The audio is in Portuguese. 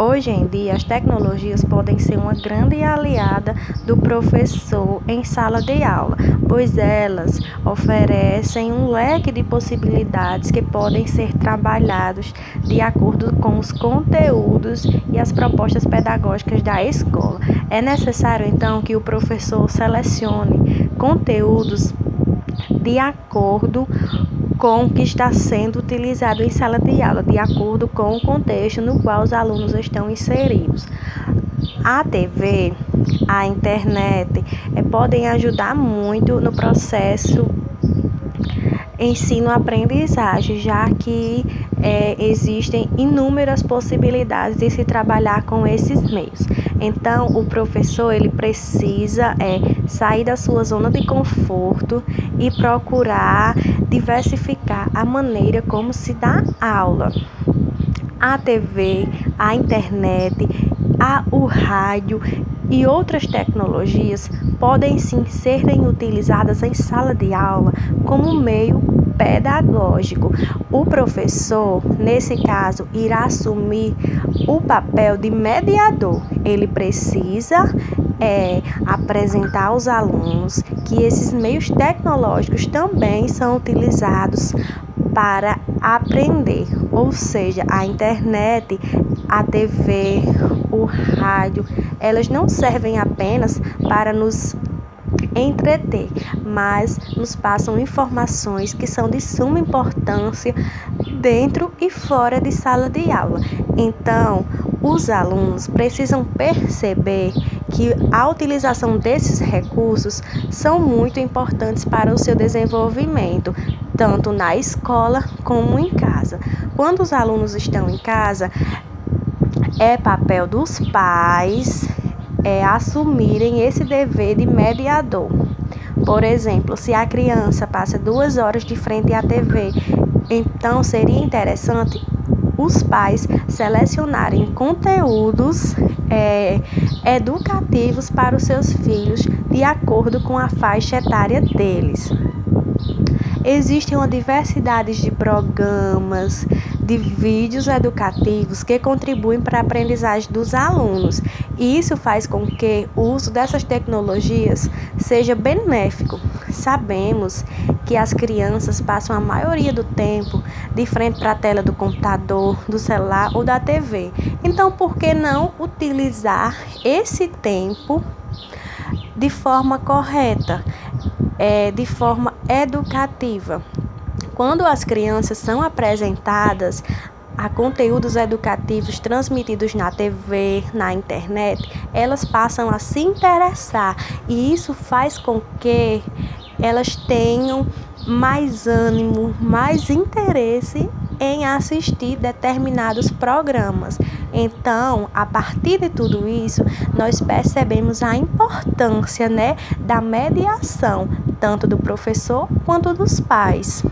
Hoje em dia, as tecnologias podem ser uma grande aliada do professor em sala de aula, pois elas oferecem um leque de possibilidades que podem ser trabalhados de acordo com os conteúdos e as propostas pedagógicas da escola. É necessário então que o professor selecione conteúdos de acordo com o que está sendo utilizado em sala de aula, de acordo com o contexto no qual os alunos estão inseridos. A TV, a internet é, podem ajudar muito no processo ensino-aprendizagem, já que é, existem inúmeras possibilidades de se trabalhar com esses meios. Então, o professor ele precisa é, sair da sua zona de conforto e procurar diversificar a maneira como se dá aula. A TV, a internet, a, o rádio e outras tecnologias podem sim serem utilizadas em sala de aula como meio pedagógico. O professor, nesse caso, irá assumir o papel de mediador. Ele precisa é, apresentar aos alunos que esses meios tecnológicos também são utilizados para aprender, ou seja, a internet, a TV, o rádio, elas não servem apenas para nos entreter, mas nos passam informações que são de suma importância dentro e fora de sala de aula. Então, os alunos precisam perceber que a utilização desses recursos são muito importantes para o seu desenvolvimento, tanto na escola como em casa. Quando os alunos estão em casa, é papel dos pais é, assumirem esse dever de mediador. Por exemplo, se a criança passa duas horas de frente à TV, então seria interessante os pais selecionarem conteúdos é, educativos para os seus filhos de acordo com a faixa etária deles. Existem uma diversidade de programas, de vídeos educativos que contribuem para a aprendizagem dos alunos. E isso faz com que o uso dessas tecnologias seja benéfico. Sabemos que as crianças passam a maioria do tempo de frente para a tela do computador, do celular ou da TV. Então, por que não utilizar esse tempo de forma correta? é, de forma educativa. Quando as crianças são apresentadas a conteúdos educativos transmitidos na TV, na internet, elas passam a se interessar e isso faz com que elas tenham mais ânimo, mais interesse em assistir determinados programas. Então, a partir de tudo isso, nós percebemos a importância, né, da mediação, tanto do professor quanto dos pais.